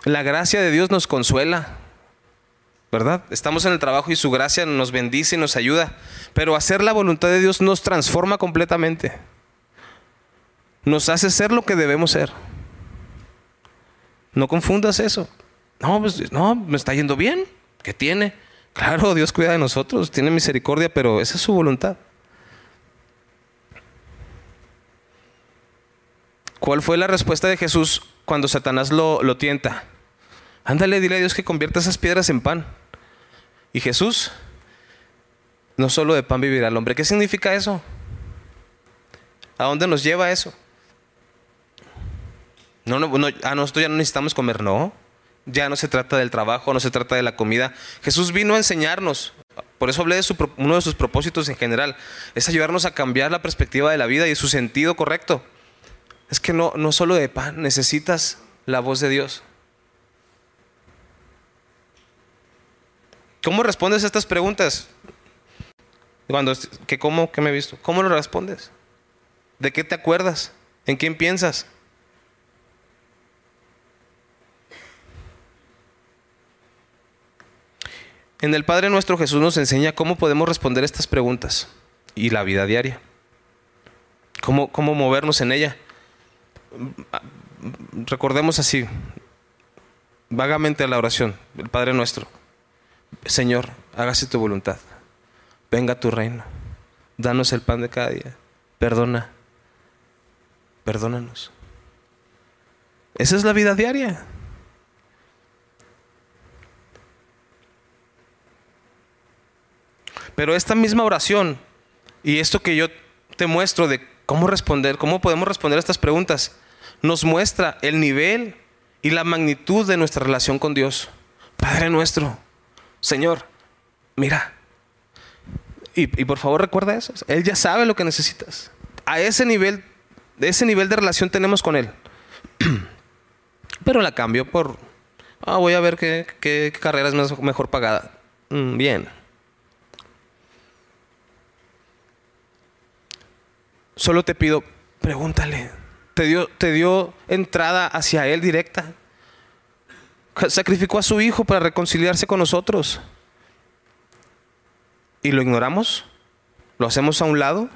la gracia de Dios nos consuela, ¿verdad? Estamos en el trabajo y su gracia nos bendice y nos ayuda, pero hacer la voluntad de Dios nos transforma completamente. Nos hace ser lo que debemos ser. No confundas eso. No, pues, no, me está yendo bien. ¿Qué tiene? Claro, Dios cuida de nosotros, tiene misericordia, pero esa es su voluntad. ¿Cuál fue la respuesta de Jesús cuando Satanás lo, lo tienta? Ándale, dile a Dios que convierta esas piedras en pan. Y Jesús, no solo de pan vivirá el hombre. ¿Qué significa eso? ¿A dónde nos lleva eso? No, no, no, a nosotros ya no necesitamos comer, no. Ya no se trata del trabajo, no se trata de la comida. Jesús vino a enseñarnos. Por eso hablé de uno de sus propósitos en general. Es ayudarnos a cambiar la perspectiva de la vida y su sentido correcto. Es que no, no solo de pan, necesitas la voz de Dios. ¿Cómo respondes a estas preguntas? Cuando, ¿qué, ¿Cómo? ¿Qué me he visto? ¿Cómo lo respondes? ¿De qué te acuerdas? ¿En quién piensas? En el Padre nuestro Jesús nos enseña cómo podemos responder estas preguntas y la vida diaria. Cómo, cómo movernos en ella. Recordemos así, vagamente la oración, el Padre nuestro. Señor, hágase tu voluntad. Venga tu reino. Danos el pan de cada día. Perdona. Perdónanos. Esa es la vida diaria. Pero esta misma oración y esto que yo te muestro de cómo responder, cómo podemos responder a estas preguntas, nos muestra el nivel y la magnitud de nuestra relación con Dios. Padre nuestro, Señor, mira. Y, por favor recuerda eso. Él ya sabe lo que necesitas. A ese nivel, de ese nivel de relación tenemos con Él. (clears throat) Pero la cambio por, ah, voy a ver qué, qué, carrera es mejor pagada. Mm, bien. Solo te pido, pregúntale. Te dio, te dio entrada hacia Él directa. Sacrificó a su Hijo para reconciliarse con nosotros. ¿Y lo ignoramos? ¿Lo hacemos a un lado?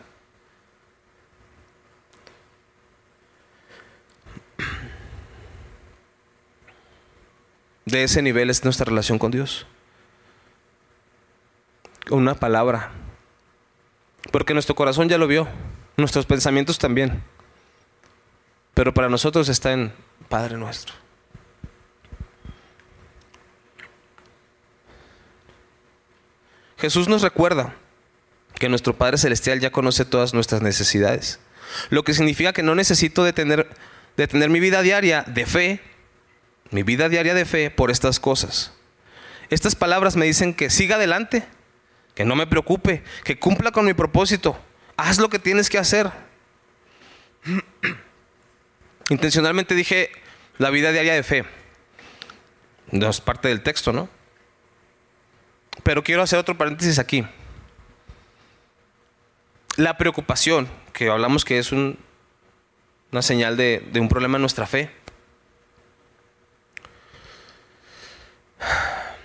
De ese nivel es nuestra relación con Dios. Una palabra. Porque nuestro corazón ya lo vio. Nuestros pensamientos también. Pero para nosotros está en Padre nuestro. Jesús nos recuerda que nuestro Padre Celestial ya conoce todas nuestras necesidades. Lo que significa que no necesito detener, detener mi vida diaria de fe, mi vida diaria de fe por estas cosas. Estas palabras me dicen que siga adelante, que no me preocupe, que cumpla con mi propósito, Haz lo que tienes que hacer. (clears throat) Intencionalmente dije la vida diaria de fe. No es parte del texto, ¿no? Pero quiero hacer otro paréntesis aquí. La preocupación, que hablamos que es una señal de, de un problema en nuestra fe,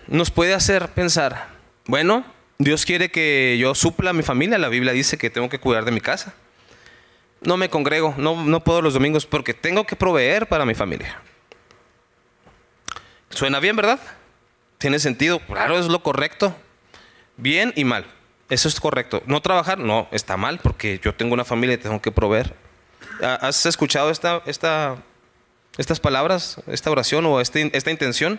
nos puede hacer pensar, bueno, Dios quiere que yo supla a mi familia. La Biblia dice que tengo que cuidar de mi casa. No me congrego, no, no puedo los domingos porque tengo que proveer para mi familia. Suena bien, ¿verdad? Tiene sentido. Claro, es lo correcto. Bien y mal. Eso es correcto. No trabajar, no, está mal porque yo tengo una familia y tengo que proveer. ¿Has escuchado esta, esta, estas palabras, esta oración o este, esta intención?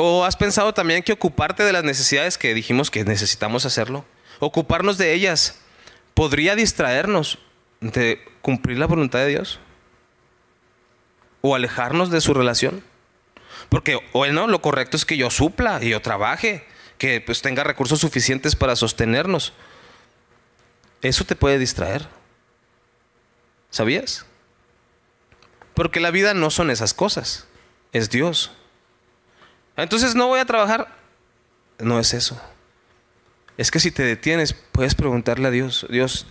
¿O has pensado también que ocuparte de las necesidades que dijimos que necesitamos hacerlo? Ocuparnos de ellas podría distraernos de cumplir la voluntad de Dios o alejarnos de su relación. Porque, bueno, lo correcto es que yo supla y yo trabaje, que pues tenga recursos suficientes para sostenernos. Eso te puede distraer. ¿Sabías? Porque la vida no son esas cosas, es Dios. Entonces no voy a trabajar. No es eso. Es que si te detienes, puedes preguntarle a Dios, Dios,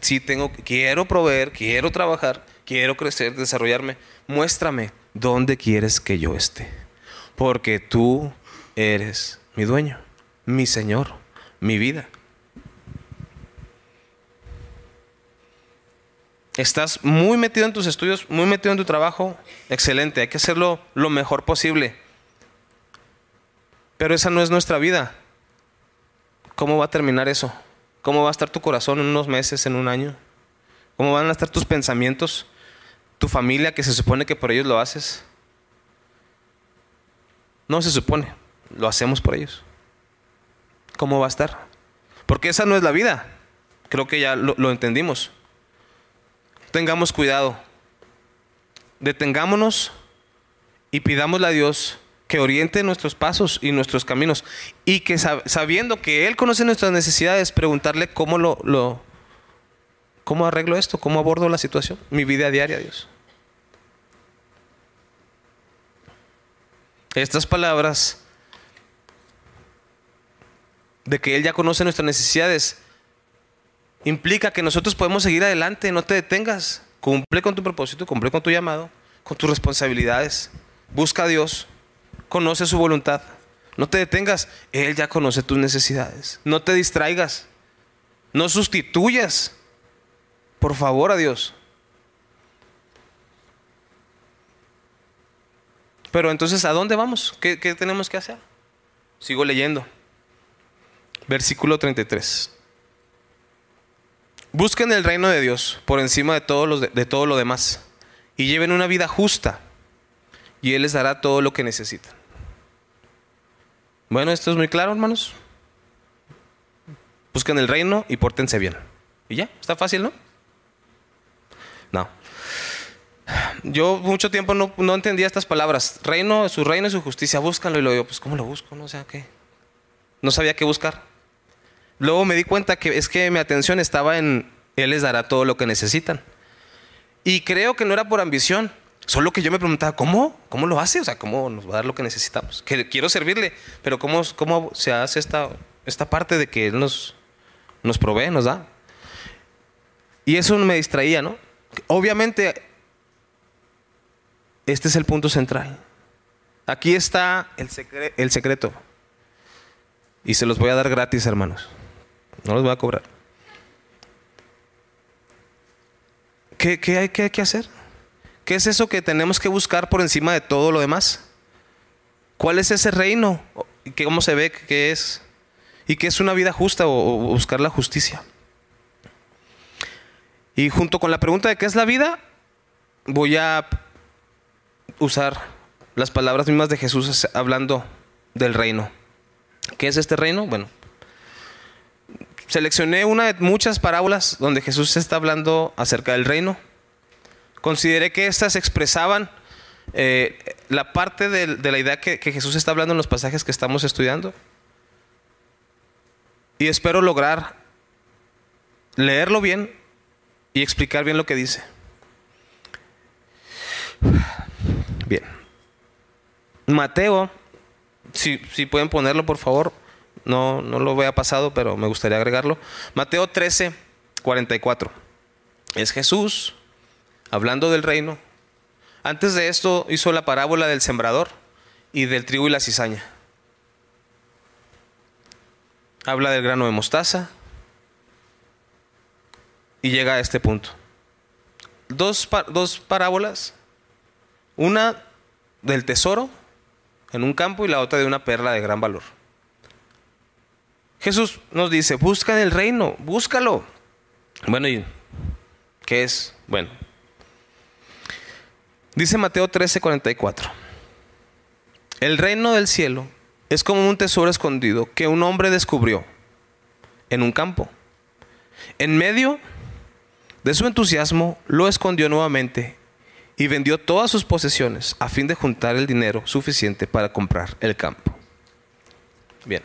si tengo, quiero proveer, quiero trabajar, quiero crecer, desarrollarme, muéstrame dónde quieres que yo esté. Porque tú eres mi dueño, mi Señor, mi vida. Estás muy metido en tus estudios, muy metido en tu trabajo, excelente, hay que hacerlo lo mejor posible. Pero esa no es nuestra vida. ¿Cómo va a terminar eso? ¿Cómo va a estar tu corazón en unos meses, en un año? ¿Cómo van a estar tus pensamientos? ¿Tu familia que se supone que por ellos lo haces? No se supone, lo hacemos por ellos. ¿Cómo va a estar? Porque esa no es la vida. Creo que ya lo, lo entendimos. Tengamos cuidado. Detengámonos y pidámosle a Dios que oriente nuestros pasos y nuestros caminos. Y que sabiendo que Él conoce nuestras necesidades, preguntarle cómo lo, cómo arreglo esto, cómo abordo la situación, mi vida diaria, Dios. Estas palabras de que Él ya conoce nuestras necesidades implica que nosotros podemos seguir adelante, no te detengas, cumple con tu propósito, cumple con tu llamado, con tus responsabilidades, busca a Dios conoce su voluntad. No te detengas, Él ya conoce tus necesidades. No te distraigas, no sustituyas, por favor, a Dios. Pero entonces, ¿a dónde vamos? ¿Qué, tenemos que hacer? Sigo leyendo. Versículo 33. Busquen el reino de Dios por encima de de todo lo demás y lleven una vida justa y Él les dará todo lo que necesitan. Bueno, esto es muy claro, hermanos. Busquen el reino y pórtense bien. Y ya, está fácil, ¿no? No. Yo mucho tiempo no, entendía estas palabras. Reino, su reino y su justicia, búscanlo. Y lo digo, pues ¿cómo lo busco? No sé qué. No sabía qué buscar. Luego me di cuenta que es que mi atención estaba en Él les dará todo lo que necesitan. Y creo que no era por ambición. Solo que yo me preguntaba, ¿cómo? ¿Cómo lo hace? O sea, ¿cómo nos va a dar lo que necesitamos? Que quiero servirle, pero ¿cómo, cómo se hace esta, esta parte de que Él nos, nos provee, nos da? Y eso me distraía, ¿no? Obviamente, este es el punto central. Aquí está el, el secreto. Y se los voy a dar gratis, hermanos. No los voy a cobrar. ¿Qué, qué hay, qué hay que hacer? ¿Qué es eso que tenemos que buscar por encima de todo lo demás? ¿Cuál es ese reino? ¿Y cómo se ve que es? ¿Y qué es una vida justa o, buscar la justicia? Y junto con la pregunta de qué es la vida, voy a usar las palabras mismas de Jesús hablando del reino. ¿Qué es este reino? Bueno, seleccioné una de muchas parábolas donde Jesús está hablando acerca del reino. Consideré que estas expresaban eh, la parte de, la idea que, Jesús está hablando en los pasajes que estamos estudiando. Y espero lograr leerlo bien y explicar bien lo que dice. Bien. Mateo, si, si, pueden ponerlo por favor, no, no lo vea pasado, pero me gustaría agregarlo. Mateo 13, 44. Es Jesús hablando del reino. Antes de esto hizo la parábola del sembrador y del trigo y la cizaña. Habla del grano de mostaza y llega a este punto. Dos, dos parábolas, una del tesoro en un campo y la otra de una perla de gran valor. Jesús nos dice, busca el reino, búscalo. Bueno, ¿y qué es? Bueno, dice Mateo 13, 44. El reino del cielo es como un tesoro escondido que un hombre descubrió en un campo. En medio de su entusiasmo, lo escondió nuevamente y vendió todas sus posesiones a fin de juntar el dinero suficiente para comprar el campo. Bien.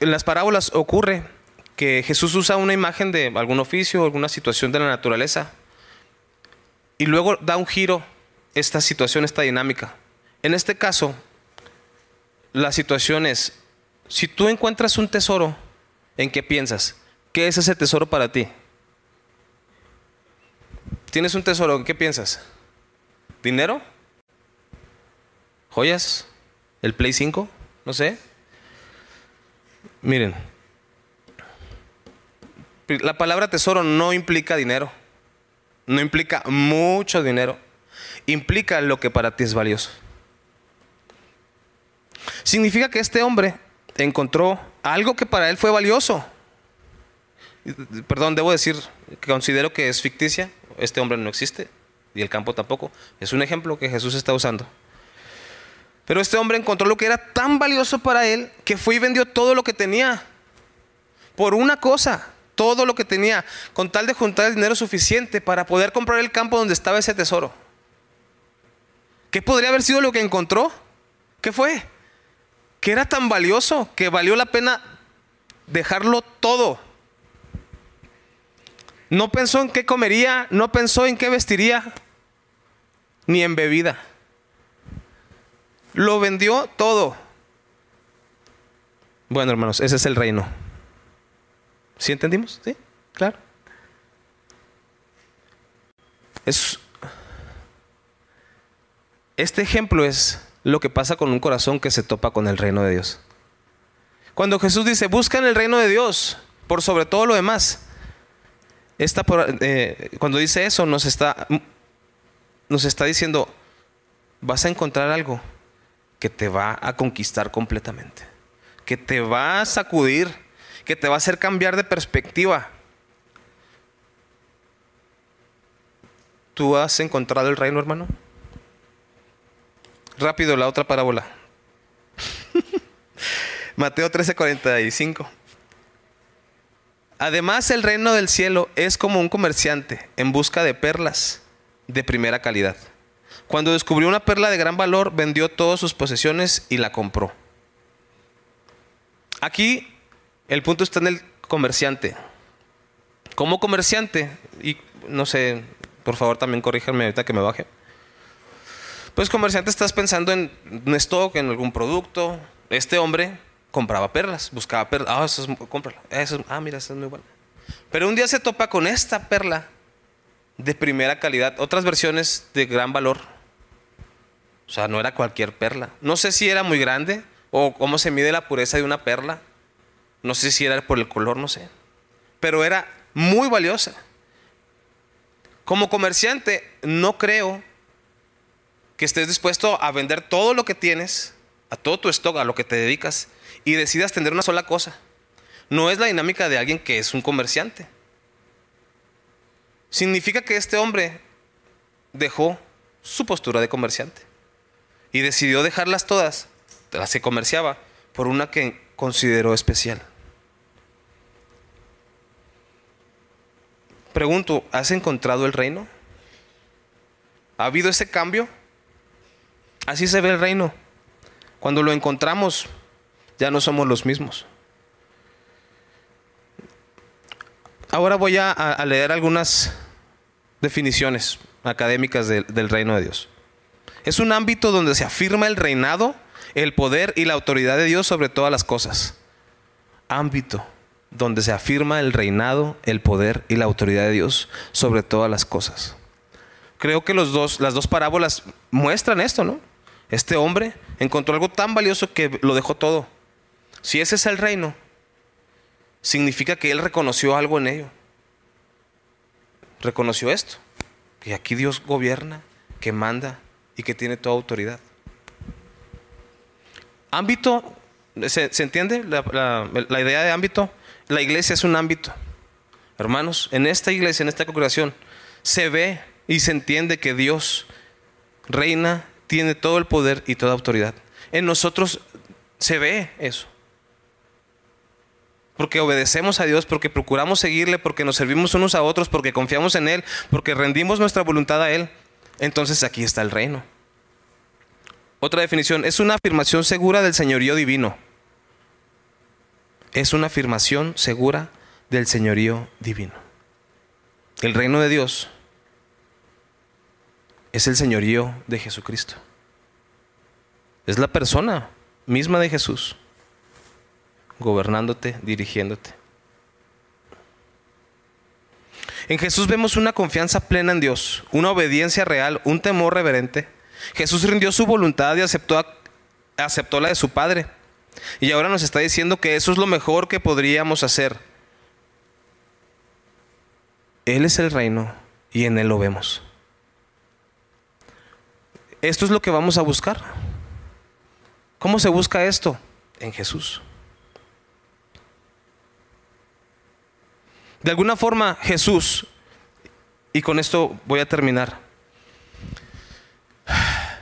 En las parábolas ocurre que Jesús usa una imagen de algún oficio, alguna situación de la naturaleza, y luego da un giro esta situación, esta dinámica. En este caso, la situación es, si tú encuentras un tesoro, ¿en qué piensas? ¿Qué es ese tesoro para ti? ¿Tienes un tesoro? ¿En qué piensas? ¿Dinero? ¿Joyas? ¿El Play 5? No sé. Miren, la palabra tesoro no implica dinero, no implica mucho dinero, implica lo que para ti es valioso. Significa que este hombre encontró algo que para él fue valioso. Perdón, debo decir que considero que es ficticia. Este hombre no existe y el campo tampoco. Es un ejemplo que Jesús está usando. Pero este hombre encontró lo que era tan valioso para él que fue y vendió todo lo que tenía. Por una cosa, todo lo que tenía, con tal de juntar el dinero suficiente para poder comprar el campo donde estaba ese tesoro. ¿Qué podría haber sido lo que encontró? ¿Qué fue? Que era tan valioso que valió la pena dejarlo todo. No pensó en qué comería, no pensó en qué vestiría, ni en bebida. Lo vendió todo. Bueno, hermanos, ese es el reino. ¿Sí entendimos? ¿Sí? Claro. Es, este ejemplo es lo que pasa con un corazón que se topa con el reino de Dios. Cuando Jesús dice, buscan el reino de Dios por sobre todo lo demás, eh, cuando dice eso nos está, nos está diciendo, vas a encontrar algo que te va a conquistar completamente, que te va a sacudir, que te va a hacer cambiar de perspectiva. ¿Tú has encontrado el reino, hermano? Rápido, la otra parábola. (laughs) Mateo 13:45. Además, el reino del cielo es como un comerciante en busca de perlas de primera calidad. Cuando descubrió una perla de gran valor, vendió todas sus posesiones y la compró. Aquí el punto está en el comerciante. Como comerciante, y no sé, por favor también corríjanme ahorita que me baje. Pues comerciante estás pensando en un stock, en algún producto. Este hombre compraba perlas, buscaba perlas. Ah, eso es, cómprala. Eso ah, mira, esa es muy buena. Pero un día se topa con esta perla de primera calidad. Otras versiones de gran valor. O sea, no era cualquier perla. No sé si era muy grande o cómo se mide la pureza de una perla. No sé si era por el color, no sé. Pero era muy valiosa. Como comerciante, no creo que estés dispuesto a vender todo lo que tienes, a todo tu stock, a lo que te dedicas, y decidas tener una sola cosa. No es la dinámica de alguien que es un comerciante. Significa que este hombre dejó su postura de comerciante y decidió dejarlas todas, las que comerciaba, por una que consideró especial. Pregunto, ¿has encontrado el reino? ¿Ha habido ese cambio? Así se ve el reino. Cuando lo encontramos, ya no somos los mismos. Ahora voy a, leer algunas definiciones académicas del reino de Dios. Es un ámbito donde se afirma el reinado, el poder y la autoridad de Dios sobre todas las cosas. Ámbito donde se afirma el reinado, el poder y la autoridad de Dios sobre todas las cosas. Creo que los dos, las dos parábolas muestran esto, ¿no? Este hombre encontró algo tan valioso que lo dejó todo. Si ese es el reino, significa que él reconoció algo en ello. Reconoció esto, que aquí Dios gobierna, que manda y que tiene toda autoridad. ámbito, ¿se, entiende la, la idea de ámbito? La iglesia es un ámbito. Hermanos, en esta iglesia, en esta congregación, se ve y se entiende que Dios reina, tiene todo el poder y toda autoridad. En nosotros se ve eso. Porque obedecemos a Dios, porque procuramos seguirle, porque nos servimos unos a otros, porque confiamos en Él, porque rendimos nuestra voluntad a Él. Entonces aquí está el reino. Otra definición, es una afirmación segura del señorío divino. Es una afirmación segura del señorío divino. El reino de Dios es el señorío de Jesucristo. Es la persona misma de Jesús, gobernándote, dirigiéndote. En Jesús vemos una confianza plena en Dios, una obediencia real, un temor reverente. Jesús rindió su voluntad y aceptó, aceptó la de su Padre. Y ahora nos está diciendo que eso es lo mejor que podríamos hacer. Él es el reino y en Él lo vemos. Esto es lo que vamos a buscar. ¿Cómo se busca esto? En Jesús. De alguna forma Jesús, y con esto voy a terminar,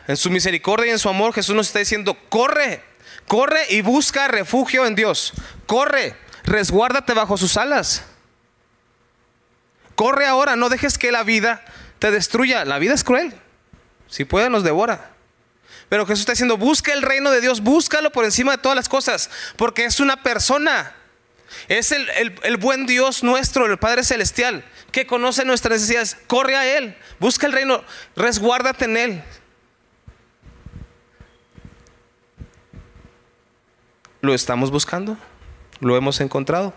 en su misericordia y en su amor Jesús nos está diciendo, corre, corre y busca refugio en Dios, corre, resguárdate bajo sus alas. Corre ahora, no dejes que la vida te destruya, la vida es cruel. Si puede, nos devora. Pero Jesús está diciendo, busca el reino de Dios, búscalo por encima de todas las cosas, porque es una persona. Es el, el, buen Dios nuestro, el Padre Celestial, que conoce nuestras necesidades. Corre a Él, busca el reino, resguárdate en Él. ¿Lo estamos buscando? ¿Lo hemos encontrado?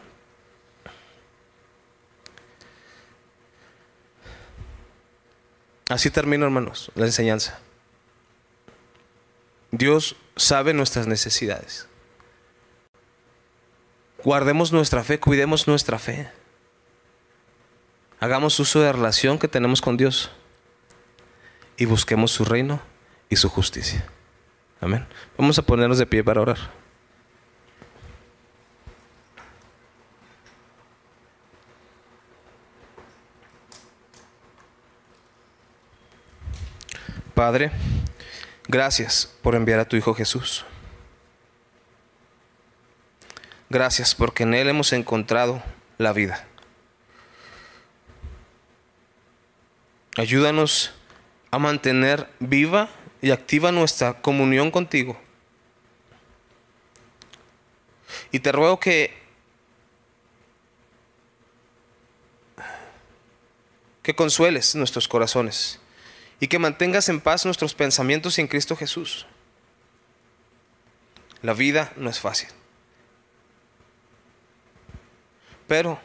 Así termino, hermanos, la enseñanza. Dios sabe nuestras necesidades. Guardemos nuestra fe, cuidemos nuestra fe. Hagamos uso de la relación que tenemos con Dios y busquemos su reino y su justicia. Amén. Vamos a ponernos de pie para orar. Padre, gracias por enviar a tu Hijo Jesús. Gracias porque en Él hemos encontrado la vida. Ayúdanos a mantener viva y activa nuestra comunión contigo. Y te ruego que que consueles nuestros corazones y que mantengas en paz nuestros pensamientos en Cristo Jesús. La vida no es fácil. Pero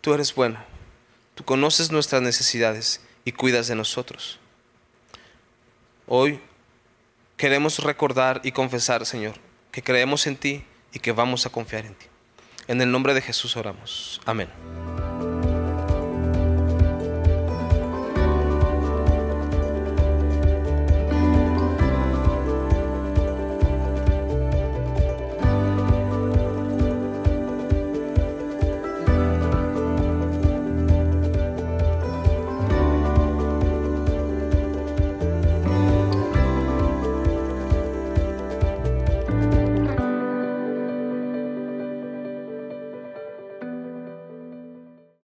tú eres bueno. Tú conoces nuestras necesidades y cuidas de nosotros. Hoy queremos recordar y confesar, Señor, que creemos en ti y que vamos a confiar en ti. En el nombre de Jesús oramos. Amén.